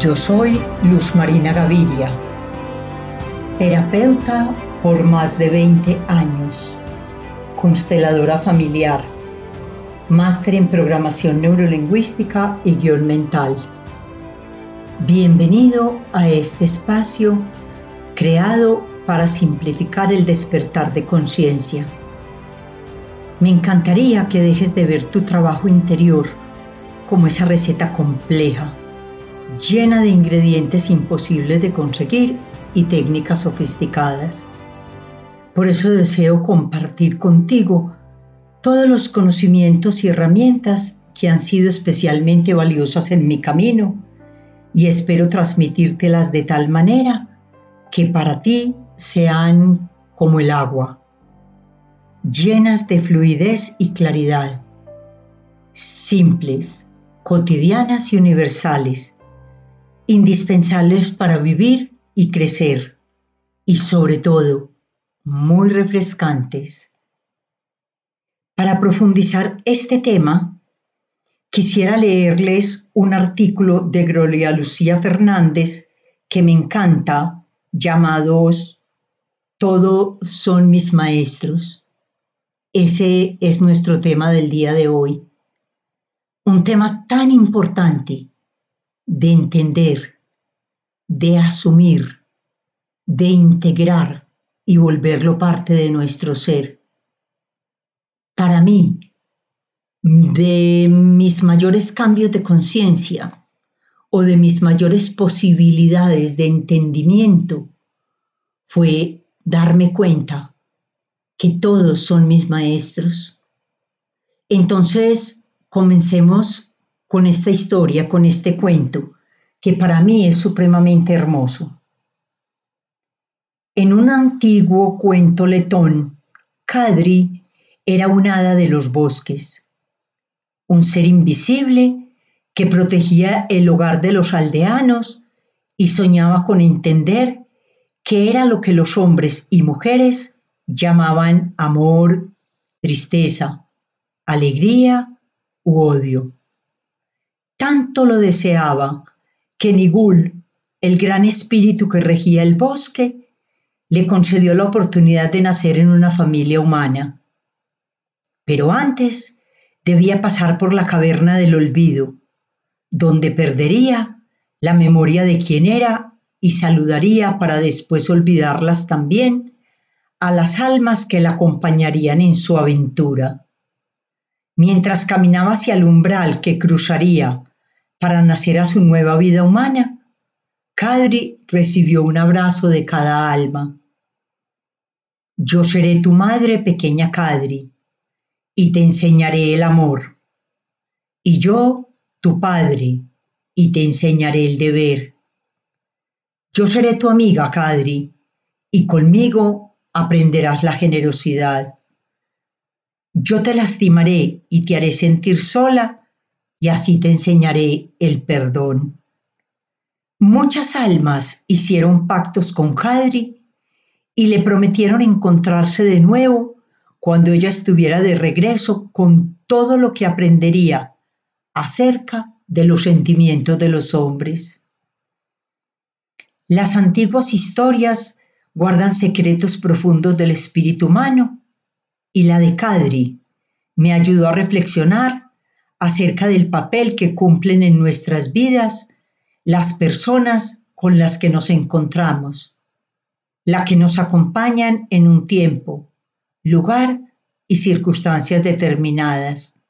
Yo soy Luz Marina Gaviria, terapeuta por más de 20 años, consteladora familiar, máster en programación neurolingüística y guion mental. Bienvenido a este espacio creado para simplificar el despertar de conciencia. Me encantaría que dejes de ver tu trabajo interior como esa receta compleja llena de ingredientes imposibles de conseguir y técnicas sofisticadas. Por eso deseo compartir contigo todos los conocimientos y herramientas que han sido especialmente valiosas en mi camino y espero transmitírtelas de tal manera que para ti sean como el agua, llenas de fluidez y claridad, simples, cotidianas y universales indispensables para vivir y crecer y sobre todo muy refrescantes. Para profundizar este tema, quisiera leerles un artículo de Gloria Lucía Fernández que me encanta, llamados Todos son mis maestros. Ese es nuestro tema del día de hoy. Un tema tan importante de entender, de asumir, de integrar y volverlo parte de nuestro ser. Para mí, de mis mayores cambios de conciencia o de mis mayores posibilidades de entendimiento fue darme cuenta que todos son mis maestros. Entonces, comencemos con esta historia, con este cuento, que para mí es supremamente hermoso. En un antiguo cuento letón, Kadri era un hada de los bosques, un ser invisible que protegía el hogar de los aldeanos y soñaba con entender qué era lo que los hombres y mujeres llamaban amor, tristeza, alegría u odio. Tanto lo deseaba que Nigul, el gran espíritu que regía el bosque, le concedió la oportunidad de nacer en una familia humana. Pero antes debía pasar por la caverna del olvido, donde perdería la memoria de quién era y saludaría para después olvidarlas también a las almas que la acompañarían en su aventura. Mientras caminaba hacia el umbral que cruzaría para nacer a su nueva vida humana, Kadri recibió un abrazo de cada alma. Yo seré tu madre, pequeña Kadri, y te enseñaré el amor. Y yo, tu padre, y te enseñaré el deber. Yo seré tu amiga, Kadri, y conmigo aprenderás la generosidad. Yo te lastimaré y te haré sentir sola y así te enseñaré el perdón. Muchas almas hicieron pactos con Hadri y le prometieron encontrarse de nuevo cuando ella estuviera de regreso con todo lo que aprendería acerca de los sentimientos de los hombres. Las antiguas historias guardan secretos profundos del espíritu humano y la de Kadri me ayudó a reflexionar acerca del papel que cumplen en nuestras vidas las personas con las que nos encontramos, las que nos acompañan en un tiempo, lugar y circunstancias determinadas,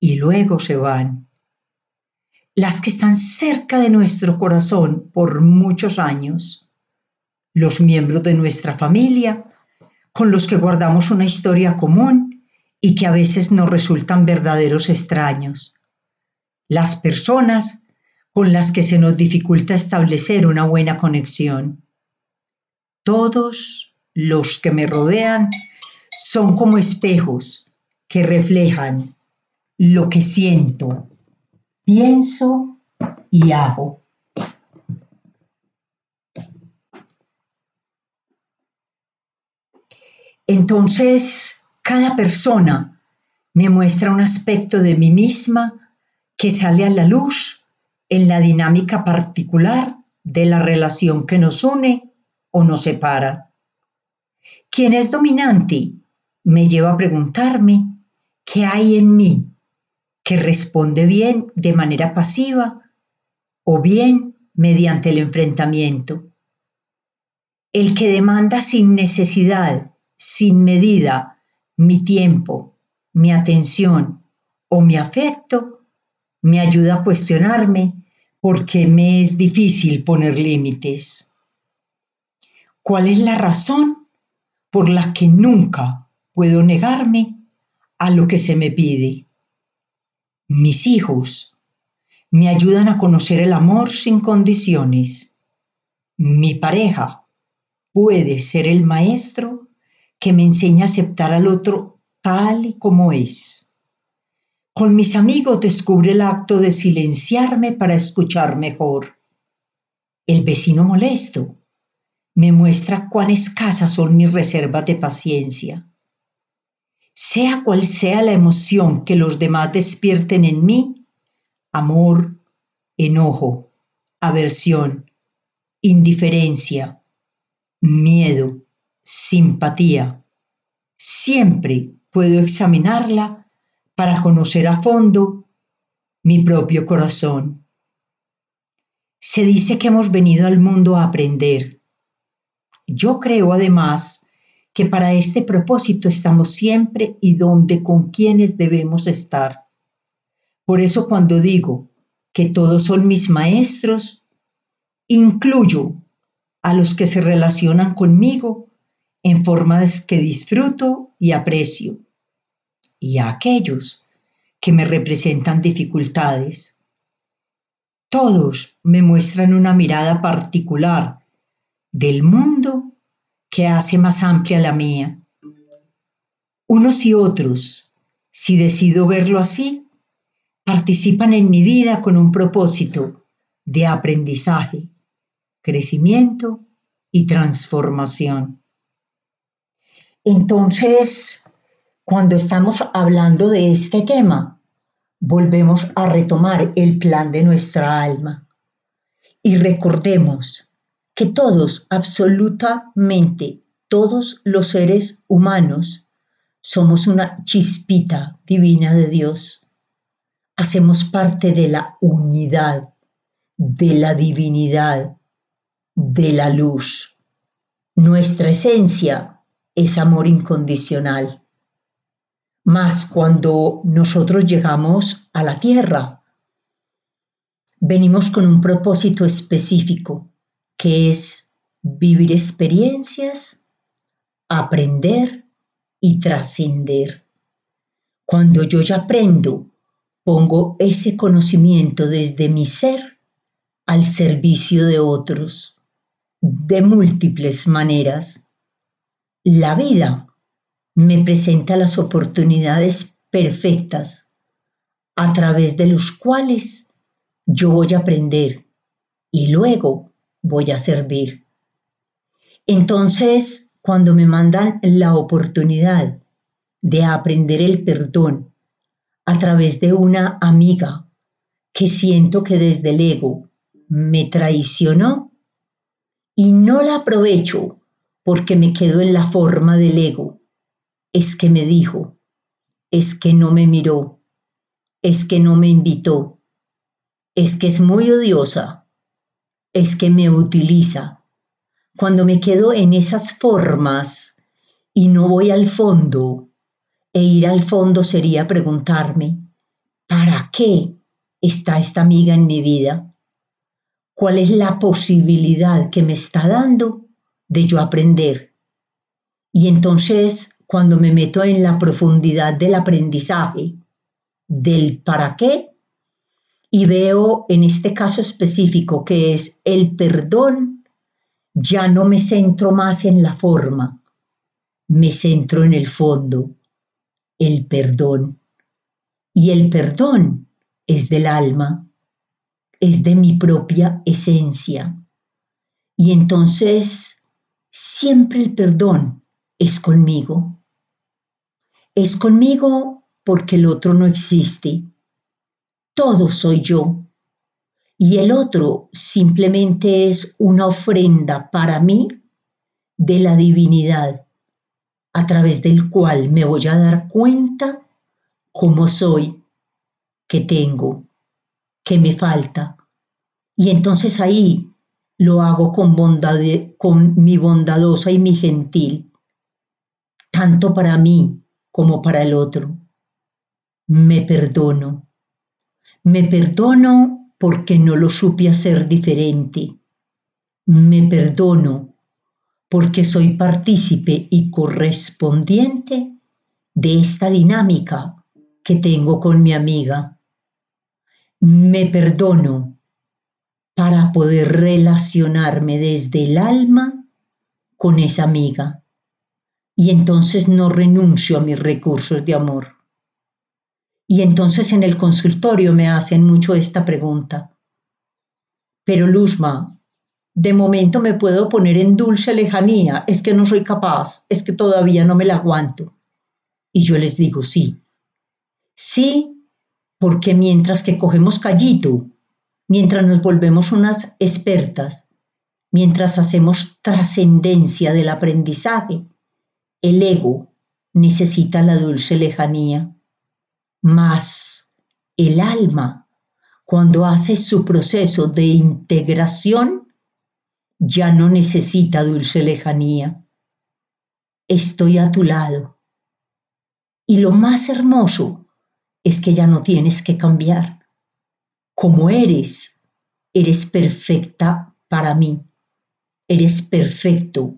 y luego se van. Las que están cerca de nuestro corazón por muchos años, los miembros de nuestra familia, con los que guardamos una historia común y que a veces nos resultan verdaderos extraños. Las personas con las que se nos dificulta establecer una buena conexión. Todos los que me rodean son como espejos que reflejan lo que siento, pienso y hago. Entonces, cada persona me muestra un aspecto de mí misma que sale a la luz en la dinámica particular de la relación que nos une o nos separa. Quien es dominante me lleva a preguntarme qué hay en mí que responde bien de manera pasiva o bien mediante el enfrentamiento. El que demanda sin necesidad, sin medida, mi tiempo, mi atención o mi afecto, me ayuda a cuestionarme por qué me es difícil poner límites. ¿Cuál es la razón por la que nunca puedo negarme a lo que se me pide? Mis hijos me ayudan a conocer el amor sin condiciones. Mi pareja puede ser el maestro que me enseña a aceptar al otro tal y como es. Con mis amigos descubre el acto de silenciarme para escuchar mejor. El vecino molesto me muestra cuán escasas son mis reservas de paciencia. Sea cual sea la emoción que los demás despierten en mí, amor, enojo, aversión, indiferencia, miedo, simpatía. Siempre puedo examinarla para conocer a fondo mi propio corazón. Se dice que hemos venido al mundo a aprender. Yo creo además que para este propósito estamos siempre y donde con quienes debemos estar. Por eso cuando digo que todos son mis maestros, incluyo a los que se relacionan conmigo en formas que disfruto y aprecio, y a aquellos que me representan dificultades. Todos me muestran una mirada particular del mundo que hace más amplia la mía. Unos y otros, si decido verlo así, participan en mi vida con un propósito de aprendizaje, crecimiento y transformación. Entonces, cuando estamos hablando de este tema, volvemos a retomar el plan de nuestra alma y recordemos que todos, absolutamente todos los seres humanos, somos una chispita divina de Dios hacemos parte de la unidad, de la divinidad, de la luz. Nuestra esencia es amor incondicional. Mas cuando nosotros llegamos a la tierra, venimos con un propósito específico, que es vivir experiencias, aprender y trascender. Cuando yo ya aprendo pongo ese conocimiento desde mi ser al servicio de otros de múltiples maneras. La vida me presenta las oportunidades perfectas a través de los cuales yo voy a aprender y luego voy a servir. Entonces, cuando me mandan la oportunidad de aprender el perdón a través de una amiga que siento que desde el ego me traicionó y no la aprovecho porque me quedo en la forma del ego. Es que me dijo, es que no me miró, es que no me invitó, es que es muy odiosa, es que me utiliza. Cuando me quedo en esas formas y no voy al fondo e ir al fondo sería preguntarme, ¿para qué está esta amiga en mi vida? ¿Cuál es la posibilidad que me está dando de yo aprender? Y entonces, cuando me meto en la profundidad del aprendizaje, del para qué, y veo en este caso específico que es el perdón, ya no me centro más en la forma, me centro en el fondo el perdón. Y el perdón es del alma, es de mi propia esencia. Y entonces siempre el perdón es conmigo. Es conmigo porque el otro no existe. Todo soy yo. y el otro simplemente es una ofrenda para mí de la divinidad, a través del cual me voy a dar cuenta cómo soy, qué tengo, qué me falta. Y entonces ahí lo hago con, con mi bondadosa y mi gentil, tanto para mí como para el otro. Me perdono. Me perdono porque no lo supe hacer diferente. Me perdono porque soy partícipe y correspondiente de esta dinámica que tengo con mi amiga. Me perdono para poder relacionarme desde el alma con esa amiga y entonces no renuncio a mis recursos de amor. Y entonces en el consultorio me hacen mucho esta pregunta. Pero Luzma, de momento me puedo poner en dulce lejanía, es que no soy capaz, es que todavía no me la aguanto. Y yo les digo sí. Sí, porque mientras que cogemos callito, mientras nos volvemos unas expertas, mientras hacemos trascendencia del aprendizaje, el ego necesita la dulce lejanía. Mas el alma, cuando hace su proceso de integración, ya no necesita dulce lejanía. Estoy a tu lado. Y lo más hermoso es que ya no tienes que cambiar. Como eres, eres perfecta para mí. Eres perfecto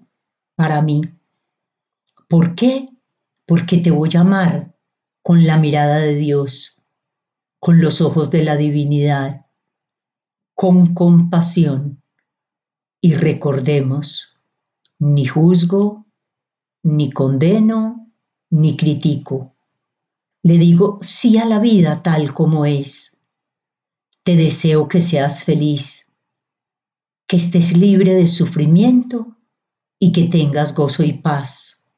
para mí. ¿Por qué? Porque te voy a amar con la mirada de Dios, con los ojos de la divinidad, con compasión y recordemos, ni juzgo, ni condeno, ni critico. Le digo sí a la vida tal como es. Te deseo que seas feliz, que estés libre de sufrimiento y que tengas gozo y paz.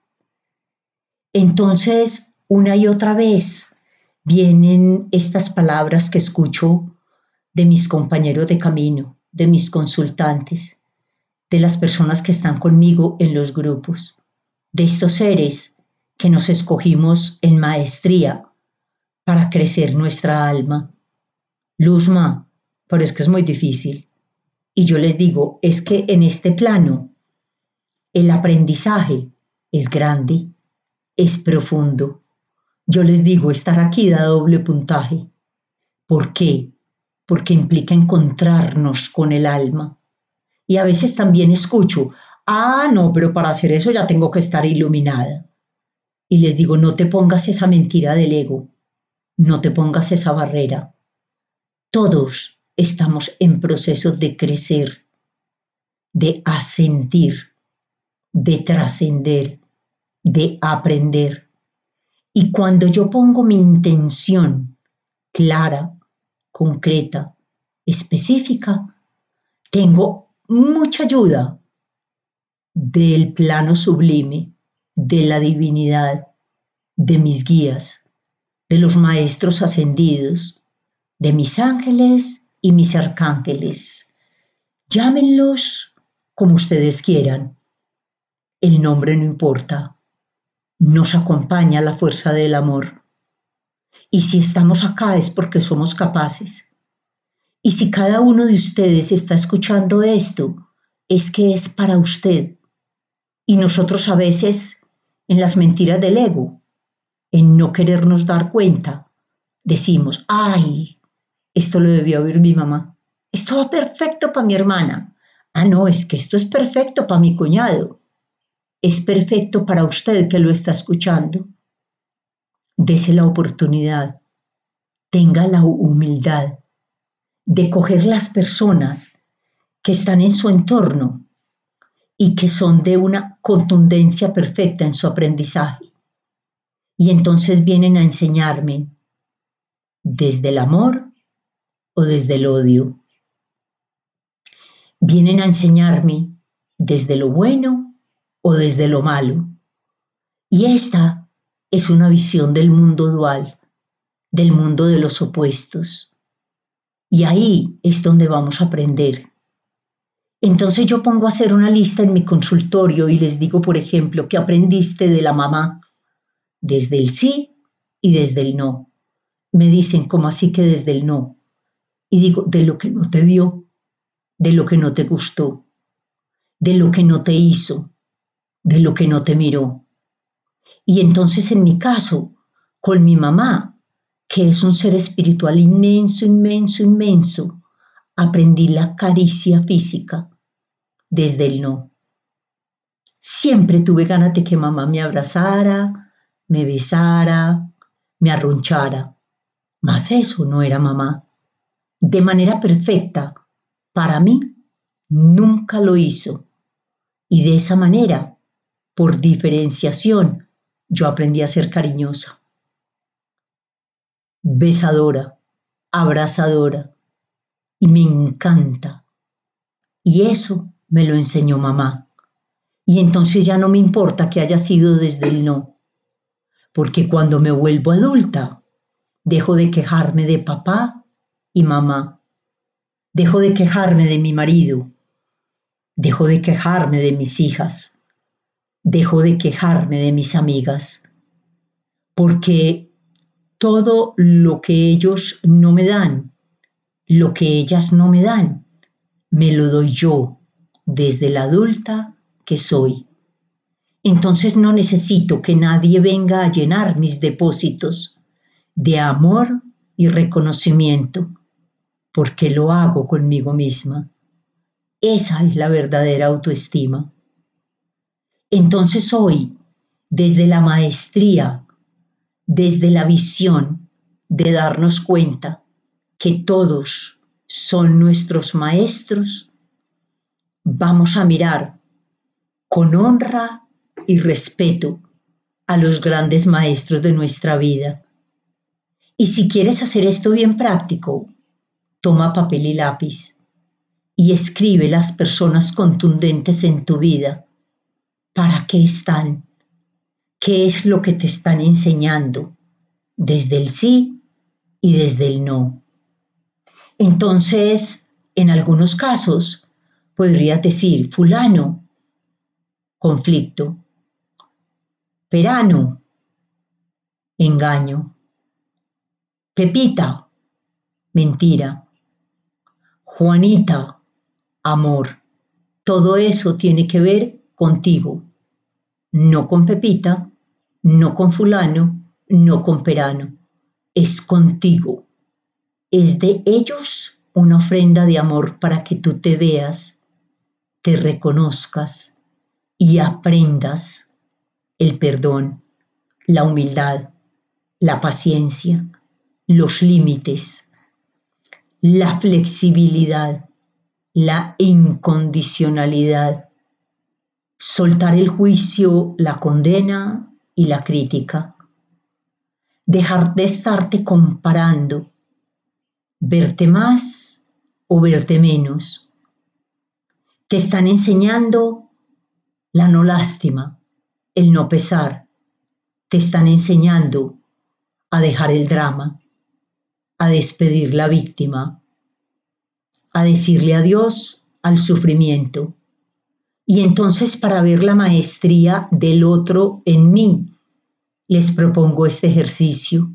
Entonces, una y otra vez vienen estas palabras que escucho de mis compañeros de camino, de mis consultantes de las personas que están conmigo en los grupos, de estos seres que nos escogimos en maestría para crecer nuestra alma. Luzma, pero es que es muy difícil. Y yo les digo, es que en este plano el aprendizaje es grande, es profundo. Yo les digo, estar aquí da doble puntaje. ¿Por qué? Porque implica encontrarnos con el alma y a veces también escucho, ah, no, pero para hacer eso ya tengo que estar iluminada. Y les digo, no te pongas esa mentira del ego, no te pongas esa barrera. Todos estamos en proceso de crecer, de asentir, de trascender, de aprender. Y cuando yo pongo mi intención clara, concreta, específica, tengo mucha ayuda del plano sublime, de la divinidad, de mis guías, de los maestros ascendidos, de mis ángeles y mis arcángeles. Llámenlos como ustedes quieran. El nombre no importa. Nos acompaña la fuerza del amor. Y si estamos acá es porque somos capaces y si cada uno de ustedes está escuchando esto, es que es para usted. Y nosotros a veces, en las mentiras del ego, en no querernos dar cuenta, decimos, ay, esto lo debió oír mi mamá. Esto va perfecto para mi hermana. Ah, no, es que esto es perfecto para mi cuñado. Es perfecto para usted que lo está escuchando. Dese la oportunidad. Tenga la humildad de coger las personas que están en su entorno y que son de una contundencia perfecta en su aprendizaje. Y entonces vienen a enseñarme desde el amor o desde el odio. Vienen a enseñarme desde lo bueno o desde lo malo. Y esta es una visión del mundo dual, del mundo de los opuestos Y ahí es donde vamos a aprender. Entonces yo pongo a hacer una lista en mi consultorio y les digo, por ejemplo, que aprendiste de la mamá, desde el sí y desde el no. Me dicen, ¿cómo así que desde el no? Y digo, de lo que no te dio, de lo que no te gustó, de lo que no te hizo, de lo que no te miró. Y entonces en mi caso, con mi mamá, que es un ser espiritual inmenso, inmenso, inmenso, aprendí la caricia física desde el no. Siempre tuve ganas de que mamá me abrazara, me besara, me arrunchara. Mas eso no era mamá. De manera perfecta, para mí, nunca lo hizo. Y de esa manera, por diferenciación, yo aprendí a ser cariñosa. Besadora, abrazadora. Y me encanta. Y eso me lo enseñó mamá. Y entonces ya no me importa que haya sido desde el no. Porque cuando me vuelvo adulta, dejo de quejarme de papá y mamá. Dejo de quejarme de mi marido. Dejo de quejarme de mis hijas. Dejo de quejarme de mis amigas. Porque todo lo que ellos no me dan, lo que ellas no me dan, me lo doy yo desde la adulta que soy. Entonces no necesito que nadie venga a llenar mis depósitos de amor y reconocimiento, porque lo hago conmigo misma. Esa es la verdadera autoestima. Entonces hoy, desde la maestría, desde la visión de darnos cuenta que todos son nuestros maestros, vamos a mirar con honra y respeto a los grandes maestros de nuestra vida. Y si quieres hacer esto bien práctico, toma papel y lápiz y escribe las personas contundentes en tu vida. ¿Para qué están? ¿Qué es lo que te están enseñando? Desde el sí y desde el no. Entonces, en algunos casos, podrías decir, fulano, conflicto, perano, engaño, pepita, mentira, Juanita, amor. Todo eso tiene que ver contigo, no con Pepita, no con fulano, no con perano, es contigo. Es de ellos una ofrenda de amor para que tú te veas te reconozcas y aprendas el perdón, la humildad, la paciencia, los límites, la flexibilidad, la incondicionalidad, soltar el juicio, la condena y la crítica, dejar de estarte comparando, verte más o verte menos, te están enseñando la no lástima, el no pesar. Te están enseñando a dejar el drama, a despedir la víctima, a decirle adiós al sufrimiento. Y entonces para ver la maestría del otro en mí, les propongo este ejercicio.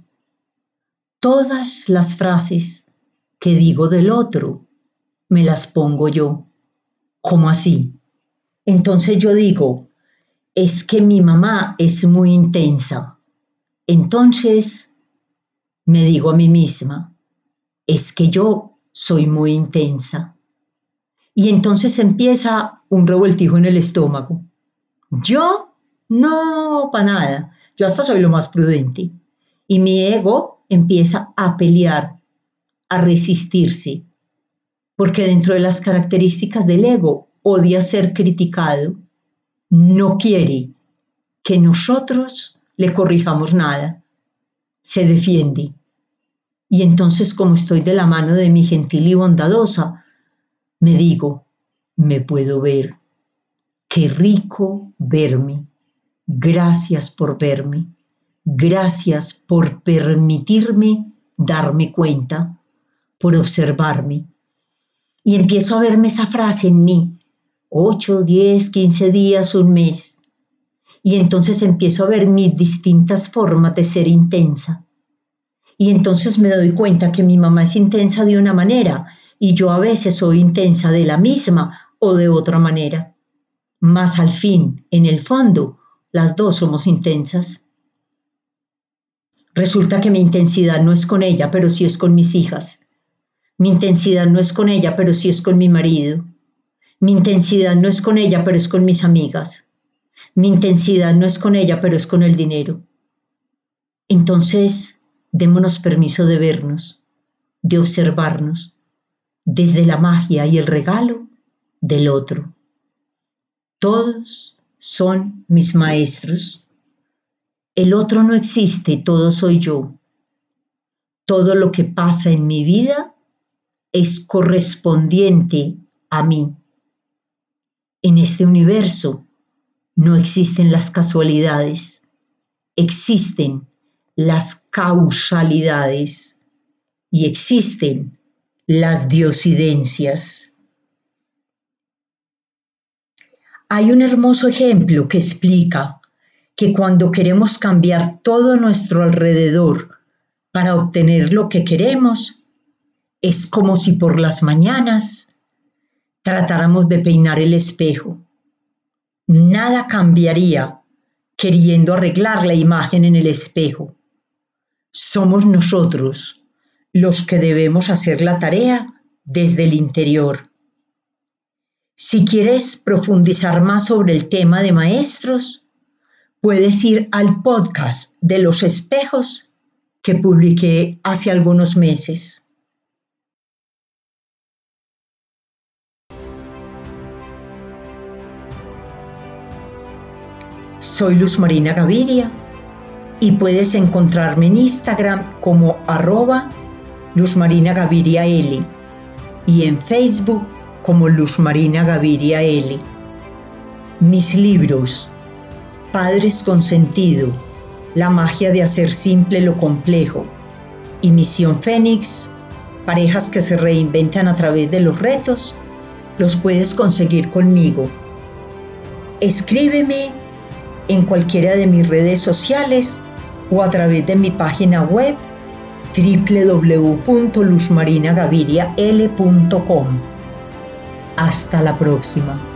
Todas las frases que digo del otro, me las pongo yo. ¿Cómo así? Entonces yo digo, es que mi mamá es muy intensa. Entonces me digo a mí misma, es que yo soy muy intensa. Y entonces empieza un revoltijo en el estómago. Yo no, para nada. Yo hasta soy lo más prudente. Y mi ego empieza a pelear, a resistirse, porque dentro de las características del ego odia ser criticado, no quiere que nosotros le corrijamos nada, se defiende. Y entonces como estoy de la mano de mi gentil y bondadosa, me digo, me puedo ver. Qué rico verme. Gracias por verme. Gracias por permitirme darme cuenta por observarme. Y empiezo a verme esa frase en mí, 8, 10, 15 días, un mes. Y entonces empiezo a ver mis distintas formas de ser intensa. Y entonces me doy cuenta que mi mamá es intensa de una manera y yo a veces soy intensa de la misma o de otra manera. Más al fin, en el fondo, las dos somos intensas. Resulta que mi intensidad no es con ella, pero sí es con mis hijas. Mi intensidad no es con ella, pero sí es con mi marido. Mi intensidad no es con ella, pero es con mis amigas. Mi intensidad no es con ella, pero es con el dinero. Entonces, démonos permiso de vernos, de observarnos, desde la magia y el regalo del otro. Todos son mis maestros. El otro no existe, todo soy yo. Todo lo que pasa en mi vida es correspondiente a mí. En este universo no existen las casualidades, existen las causalidades y existen las diosidencias. Hay un hermoso ejemplo que explica que cuando queremos cambiar todo nuestro alrededor para obtener lo que queremos, es como si por las mañanas tratáramos de peinar el espejo. Nada cambiaría queriendo arreglar la imagen en el espejo. Somos nosotros los que debemos hacer la tarea desde el interior. Si quieres profundizar más sobre el tema de maestros, puedes ir al podcast de los espejos que publiqué hace algunos meses. Soy Luz Marina Gaviria y puedes encontrarme en Instagram como arroba Luz Gaviria y en Facebook como Luz Marina Gaviria L. Mis libros Padres con sentido, la magia de hacer simple lo complejo y Misión Fénix, parejas que se reinventan a través de los retos, los puedes conseguir conmigo. Escríbeme en cualquiera de mis redes sociales o a través de mi página web www.luzmarinagavirial.com. Hasta la próxima.